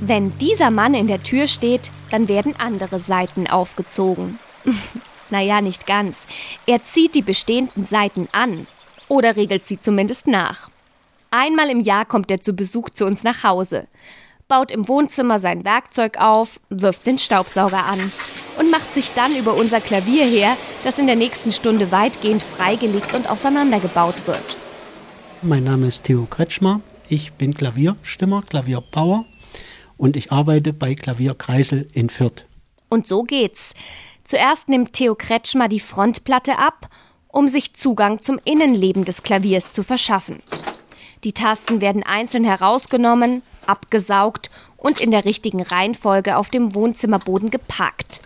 Wenn dieser Mann in der Tür steht, dann werden andere Seiten aufgezogen. naja, nicht ganz. Er zieht die bestehenden Seiten an oder regelt sie zumindest nach. Einmal im Jahr kommt er zu Besuch zu uns nach Hause, baut im Wohnzimmer sein Werkzeug auf, wirft den Staubsauger an und macht sich dann über unser Klavier her, das in der nächsten Stunde weitgehend freigelegt und auseinandergebaut wird. Mein Name ist Theo Kretschmer. Ich bin Klavierstimmer, Klavierbauer und ich arbeite bei Klavier Kreisel in Fürth. Und so geht's. Zuerst nimmt Theo Kretschmer die Frontplatte ab, um sich Zugang zum Innenleben des Klaviers zu verschaffen. Die Tasten werden einzeln herausgenommen, abgesaugt und in der richtigen Reihenfolge auf dem Wohnzimmerboden gepackt.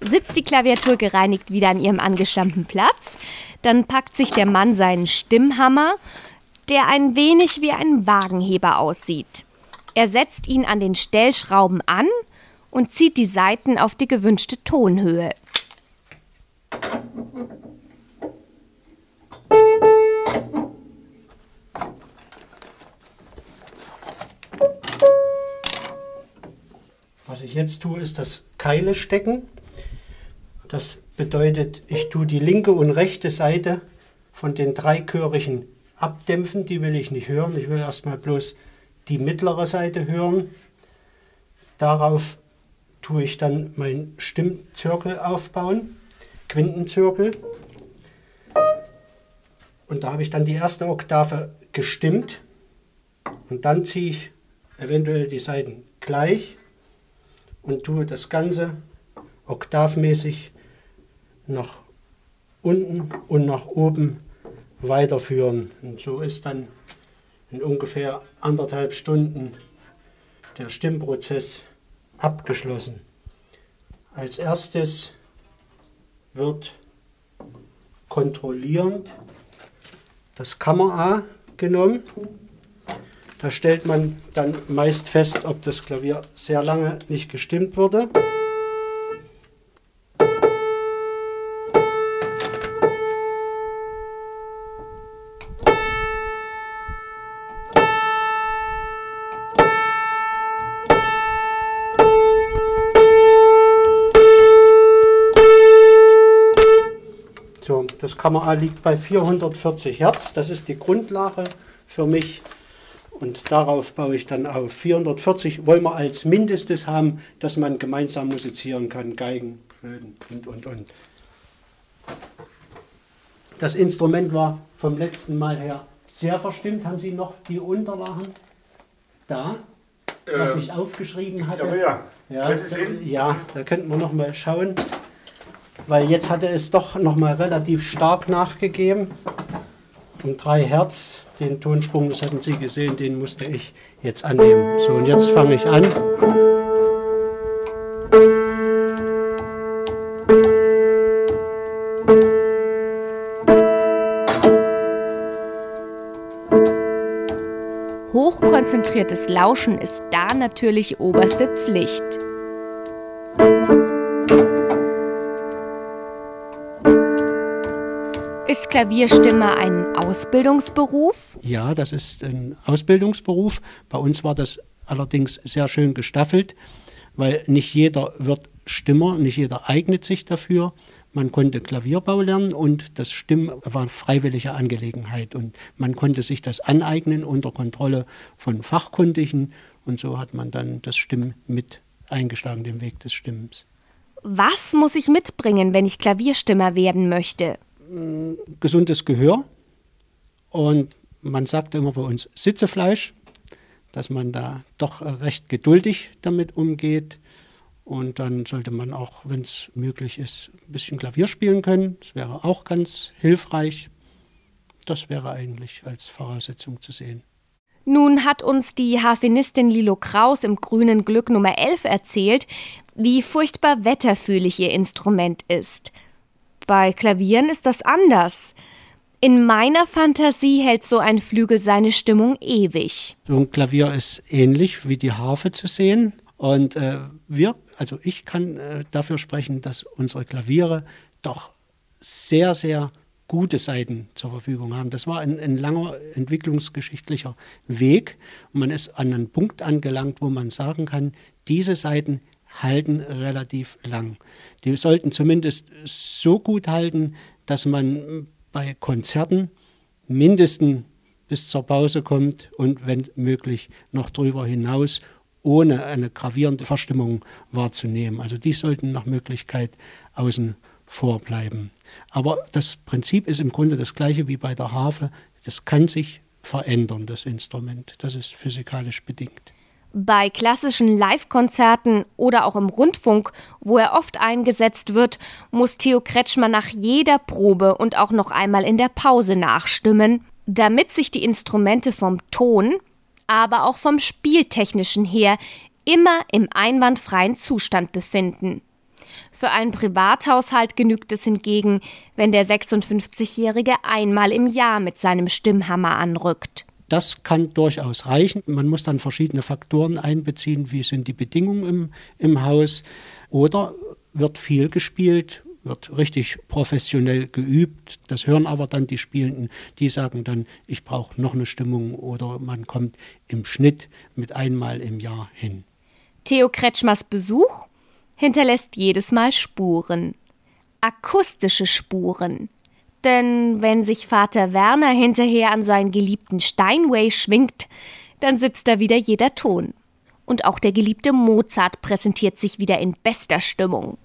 Sitzt die Klaviatur gereinigt wieder an ihrem angestammten Platz, dann packt sich der Mann seinen Stimmhammer, der ein wenig wie ein Wagenheber aussieht. Er setzt ihn an den Stellschrauben an und zieht die Saiten auf die gewünschte Tonhöhe. Was ich jetzt tue, ist das Keile stecken. Das bedeutet, ich tue die linke und rechte Seite von den drei Chörigen abdämpfen. Die will ich nicht hören. Ich will erstmal bloß die mittlere Seite hören. Darauf tue ich dann meinen Stimmzirkel aufbauen, Quintenzirkel. Und da habe ich dann die erste Oktave gestimmt. Und dann ziehe ich eventuell die Seiten gleich und tue das Ganze oktavmäßig nach unten und nach oben weiterführen. Und so ist dann in ungefähr anderthalb Stunden der Stimmprozess abgeschlossen. Als erstes wird kontrollierend das Kammer-A genommen. Da stellt man dann meist fest, ob das Klavier sehr lange nicht gestimmt wurde. Das Kamera liegt bei 440 Hertz. Das ist die Grundlage für mich. Und darauf baue ich dann auf. 440 wollen wir als Mindestes haben, dass man gemeinsam musizieren kann. Geigen, Flöten und, und, und. Das Instrument war vom letzten Mal her sehr verstimmt. Haben Sie noch die Unterlagen da, was äh, ich aufgeschrieben hatte? Ja, ja. Ja, da, ja, da könnten wir noch mal schauen weil jetzt hatte es doch noch mal relativ stark nachgegeben. Um 3 Hertz, den Tonsprung, das hatten Sie gesehen, den musste ich jetzt annehmen. So, und jetzt fange ich an. Hochkonzentriertes Lauschen ist da natürlich oberste Pflicht. Ist Klavierstimmer ein Ausbildungsberuf? Ja, das ist ein Ausbildungsberuf. Bei uns war das allerdings sehr schön gestaffelt, weil nicht jeder wird Stimmer, nicht jeder eignet sich dafür. Man konnte Klavierbau lernen und das Stimmen war eine freiwillige Angelegenheit und man konnte sich das aneignen unter Kontrolle von Fachkundigen und so hat man dann das Stimmen mit eingeschlagen, den Weg des Stimmens. Was muss ich mitbringen, wenn ich Klavierstimmer werden möchte? Gesundes Gehör. Und man sagt immer bei uns Sitzefleisch, dass man da doch recht geduldig damit umgeht. Und dann sollte man auch, wenn es möglich ist, ein bisschen Klavier spielen können. Das wäre auch ganz hilfreich. Das wäre eigentlich als Voraussetzung zu sehen. Nun hat uns die Harfenistin Lilo Kraus im grünen Glück Nummer 11 erzählt, wie furchtbar wetterfühlig ihr Instrument ist. Bei Klavieren ist das anders. In meiner Fantasie hält so ein Flügel seine Stimmung ewig. So ein Klavier ist ähnlich wie die Harfe zu sehen. Und äh, wir, also ich kann äh, dafür sprechen, dass unsere Klaviere doch sehr, sehr gute Seiten zur Verfügung haben. Das war ein, ein langer entwicklungsgeschichtlicher Weg. Und man ist an einen Punkt angelangt, wo man sagen kann, diese Seiten halten relativ lang. Die sollten zumindest so gut halten, dass man bei Konzerten mindestens bis zur Pause kommt und wenn möglich noch darüber hinaus, ohne eine gravierende Verstimmung wahrzunehmen. Also die sollten nach Möglichkeit außen vor bleiben. Aber das Prinzip ist im Grunde das gleiche wie bei der Harfe. Das kann sich verändern, das Instrument. Das ist physikalisch bedingt. Bei klassischen Live-Konzerten oder auch im Rundfunk, wo er oft eingesetzt wird, muss Theo Kretschmer nach jeder Probe und auch noch einmal in der Pause nachstimmen, damit sich die Instrumente vom Ton, aber auch vom Spieltechnischen her immer im einwandfreien Zustand befinden. Für einen Privathaushalt genügt es hingegen, wenn der 56-Jährige einmal im Jahr mit seinem Stimmhammer anrückt. Das kann durchaus reichen. Man muss dann verschiedene Faktoren einbeziehen. Wie sind die Bedingungen im, im Haus? Oder wird viel gespielt, wird richtig professionell geübt. Das hören aber dann die Spielenden, die sagen dann, ich brauche noch eine Stimmung oder man kommt im Schnitt mit einmal im Jahr hin. Theo Kretschmers Besuch hinterlässt jedes Mal Spuren. Akustische Spuren. Denn wenn sich Vater Werner hinterher an seinen geliebten Steinway schwingt, dann sitzt da wieder jeder Ton. Und auch der geliebte Mozart präsentiert sich wieder in bester Stimmung.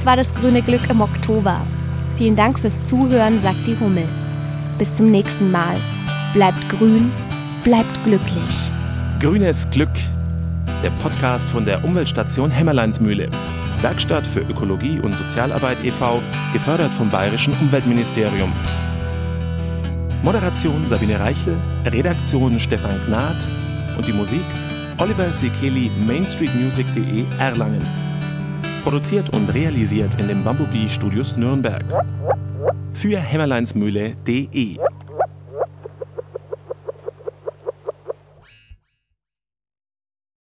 Das war das grüne Glück im Oktober. Vielen Dank fürs Zuhören, sagt die Hummel. Bis zum nächsten Mal. Bleibt grün, bleibt glücklich. Grünes Glück, der Podcast von der Umweltstation Hämmerleinsmühle. Werkstatt für Ökologie und Sozialarbeit e.V., gefördert vom Bayerischen Umweltministerium. Moderation Sabine Reichel, Redaktion Stefan Gnad und die Musik Oliver Sekeli, mainstreetmusic.de Erlangen. Produziert und realisiert in den Bumblebee Studios Nürnberg. Für hämmerleinsmühle.de